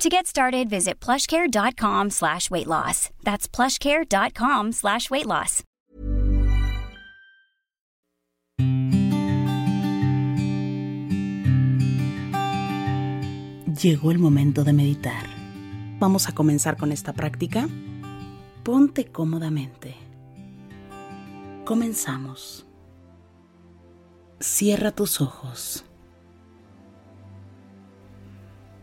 To get started, visit plushcare.com slash weight loss. That's plushcare.com slash weight loss. Llegó el momento de meditar. Vamos a comenzar con esta práctica. Ponte cómodamente. Comenzamos. Cierra tus ojos.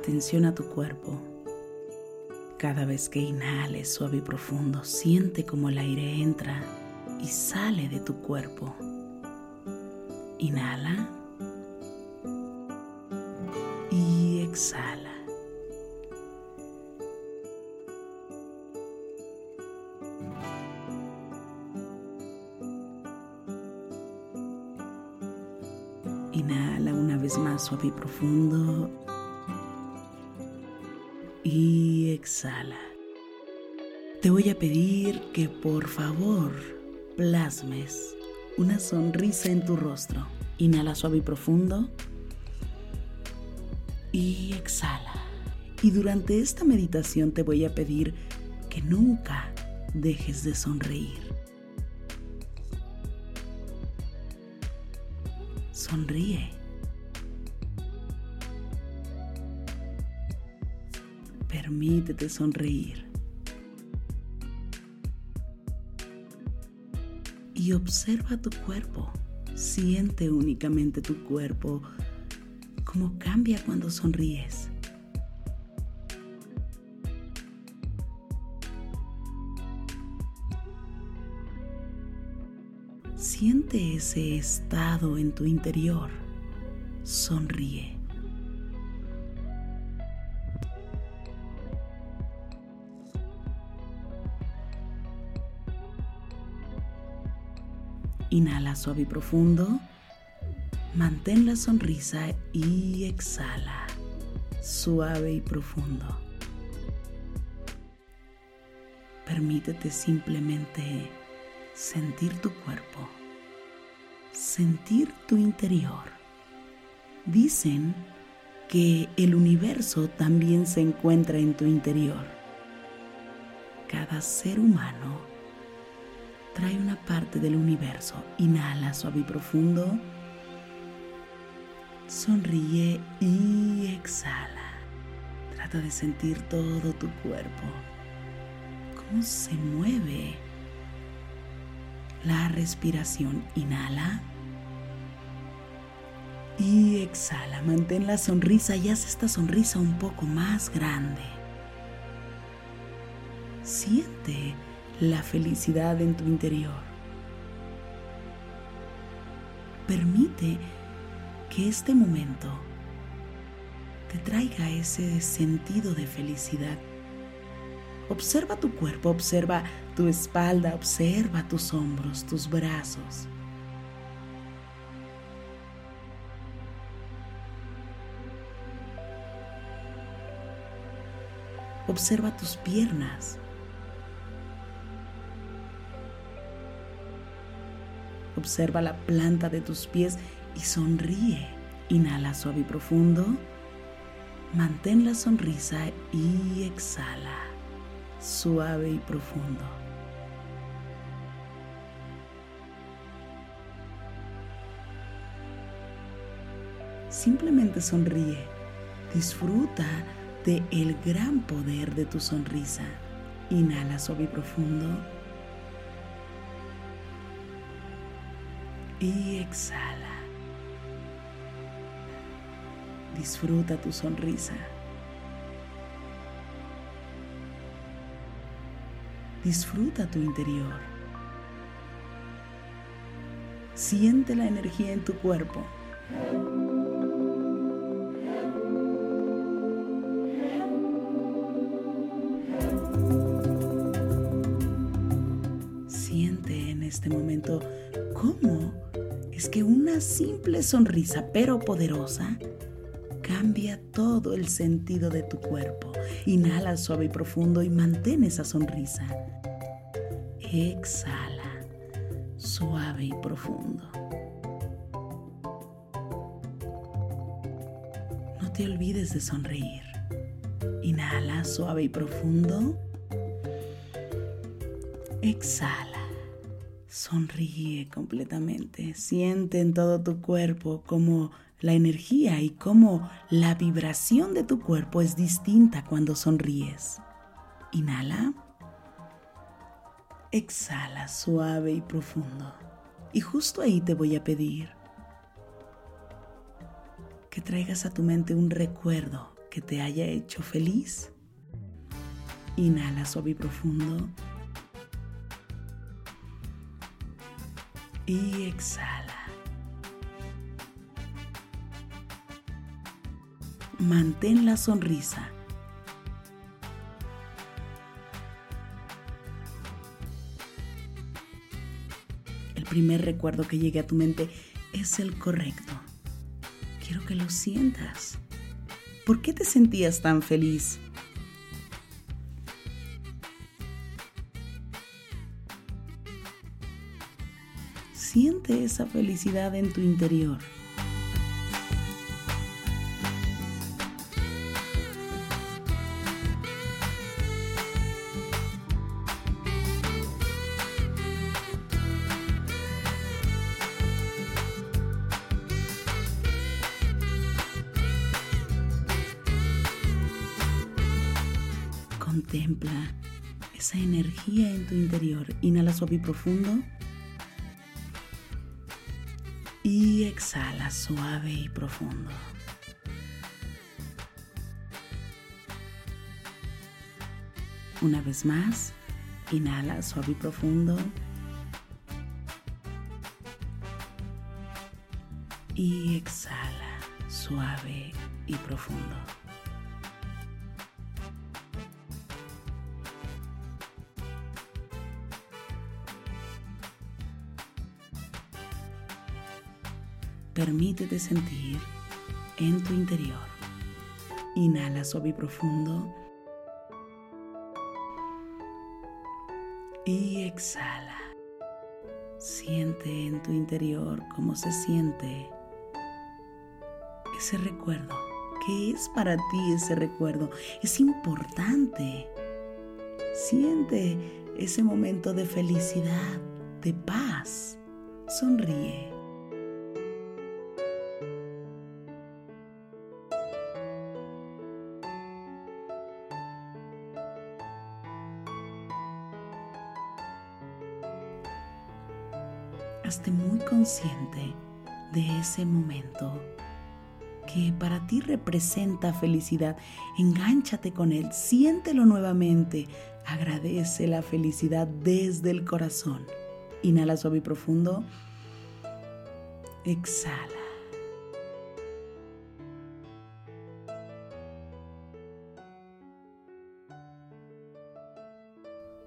Atención a tu cuerpo. Cada vez que inhales suave y profundo, siente como el aire entra y sale de tu cuerpo. Inhala y exhala. Inhala una vez más suave y profundo. Y exhala. Te voy a pedir que por favor plasmes una sonrisa en tu rostro. Inhala suave y profundo. Y exhala. Y durante esta meditación te voy a pedir que nunca dejes de sonreír. Sonríe. Permítete sonreír. Y observa tu cuerpo. Siente únicamente tu cuerpo, cómo cambia cuando sonríes. Siente ese estado en tu interior. Sonríe. Inhala suave y profundo. Mantén la sonrisa y exhala suave y profundo. Permítete simplemente sentir tu cuerpo, sentir tu interior. Dicen que el universo también se encuentra en tu interior. Cada ser humano trae una parte del universo. Inhala suave y profundo. Sonríe y exhala. Trata de sentir todo tu cuerpo. Cómo se mueve. La respiración. Inhala. Y exhala, mantén la sonrisa y haz esta sonrisa un poco más grande. Siente la felicidad en tu interior. Permite que este momento te traiga ese sentido de felicidad. Observa tu cuerpo, observa tu espalda, observa tus hombros, tus brazos. Observa tus piernas. Observa la planta de tus pies y sonríe. Inhala suave y profundo. Mantén la sonrisa y exhala suave y profundo. Simplemente sonríe. Disfruta de el gran poder de tu sonrisa. Inhala suave y profundo. Y exhala. Disfruta tu sonrisa. Disfruta tu interior. Siente la energía en tu cuerpo. Una simple sonrisa, pero poderosa, cambia todo el sentido de tu cuerpo. Inhala suave y profundo y mantén esa sonrisa. Exhala suave y profundo. No te olvides de sonreír. Inhala suave y profundo. Exhala. Sonríe completamente. Siente en todo tu cuerpo como la energía y cómo la vibración de tu cuerpo es distinta cuando sonríes. Inhala. Exhala suave y profundo. Y justo ahí te voy a pedir que traigas a tu mente un recuerdo que te haya hecho feliz. Inhala suave y profundo. Y exhala. mantén la sonrisa. El primer recuerdo que llegue a tu mente es el correcto. Quiero que lo sientas. ¿Por qué te sentías tan feliz? Siente esa felicidad en tu interior. Contempla esa energía en tu interior. Inhala suave y profundo. Y exhala suave y profundo. Una vez más, inhala suave y profundo. Y exhala suave y profundo. Permítete sentir en tu interior. Inhala suave y profundo. Y exhala. Siente en tu interior cómo se siente ese recuerdo. ¿Qué es para ti ese recuerdo? Es importante. Siente ese momento de felicidad, de paz. Sonríe. Hazte muy consciente de ese momento que para ti representa felicidad. Engánchate con él, siéntelo nuevamente. Agradece la felicidad desde el corazón. Inhala suave y profundo. Exhala.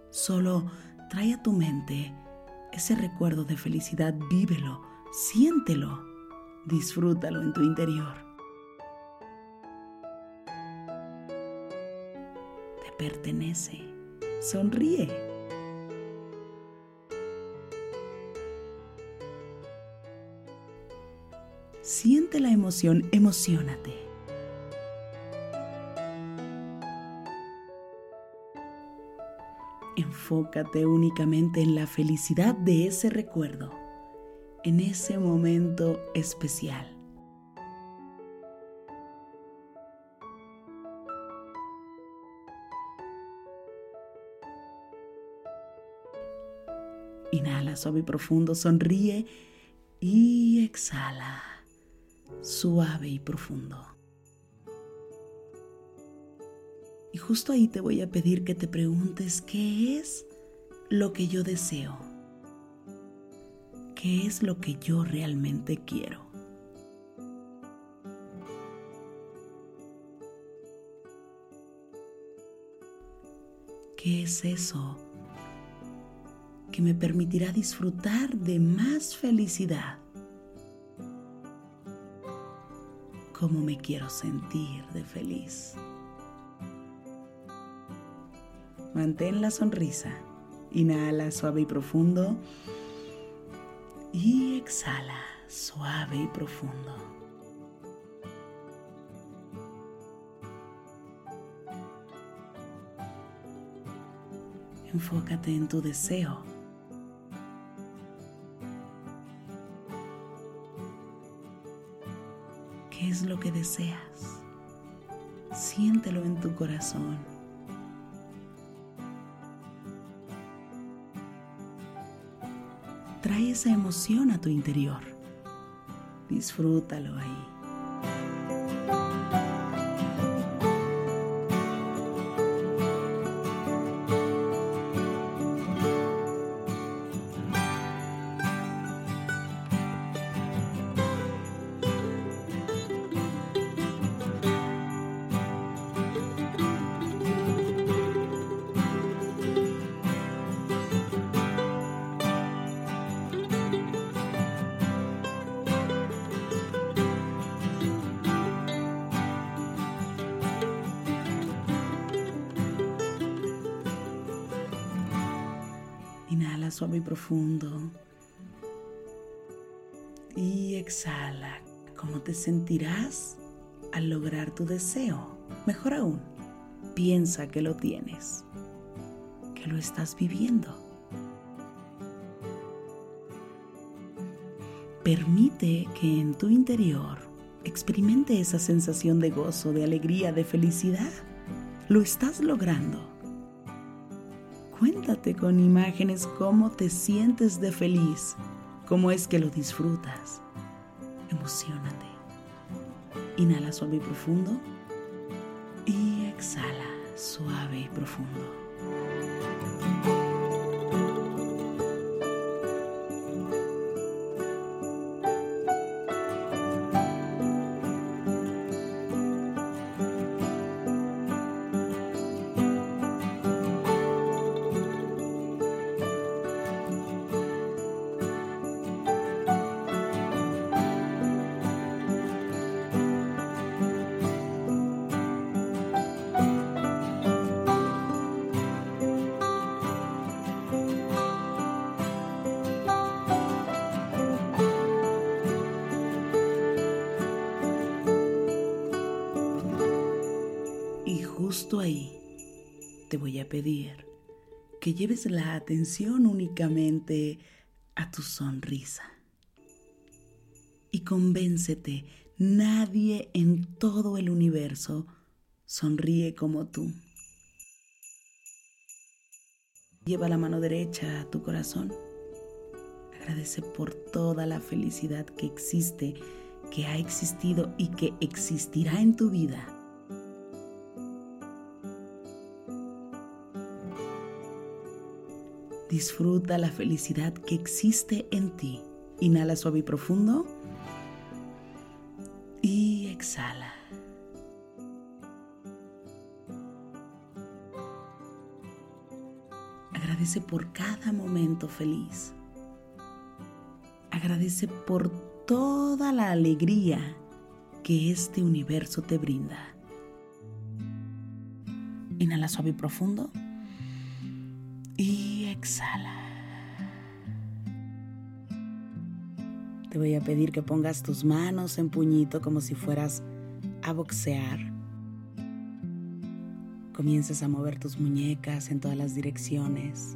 Solo trae a tu mente ese recuerdo de felicidad, vívelo, siéntelo, disfrútalo en tu interior. Te pertenece, sonríe. Siente la emoción, emocionate. Enfócate únicamente en la felicidad de ese recuerdo, en ese momento especial. Inhala suave y profundo, sonríe y exhala suave y profundo. Y justo ahí te voy a pedir que te preguntes qué es lo que yo deseo. ¿Qué es lo que yo realmente quiero? ¿Qué es eso que me permitirá disfrutar de más felicidad? ¿Cómo me quiero sentir de feliz? Mantén la sonrisa. Inhala suave y profundo. Y exhala suave y profundo. Enfócate en tu deseo. ¿Qué es lo que deseas? Siéntelo en tu corazón. Trae esa emoción a tu interior. Disfrútalo ahí. Suave y profundo. Y exhala. ¿Cómo te sentirás al lograr tu deseo? Mejor aún, piensa que lo tienes, que lo estás viviendo. Permite que en tu interior experimente esa sensación de gozo, de alegría, de felicidad. Lo estás logrando. Cuéntate con imágenes cómo te sientes de feliz, cómo es que lo disfrutas. Emocionate. Inhala suave y profundo y exhala suave y profundo. Ahí te voy a pedir que lleves la atención únicamente a tu sonrisa. Y convéncete, nadie en todo el universo sonríe como tú. Lleva la mano derecha a tu corazón. Agradece por toda la felicidad que existe, que ha existido y que existirá en tu vida. Disfruta la felicidad que existe en ti. Inhala suave y profundo. Y exhala. Agradece por cada momento feliz. Agradece por toda la alegría que este universo te brinda. Inhala suave y profundo. Y exhala. Te voy a pedir que pongas tus manos en puñito como si fueras a boxear. Comiences a mover tus muñecas en todas las direcciones.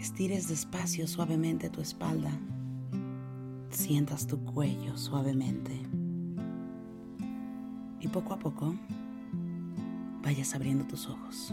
Estires despacio suavemente tu espalda. Sientas tu cuello suavemente. Y poco a poco vayas abriendo tus ojos.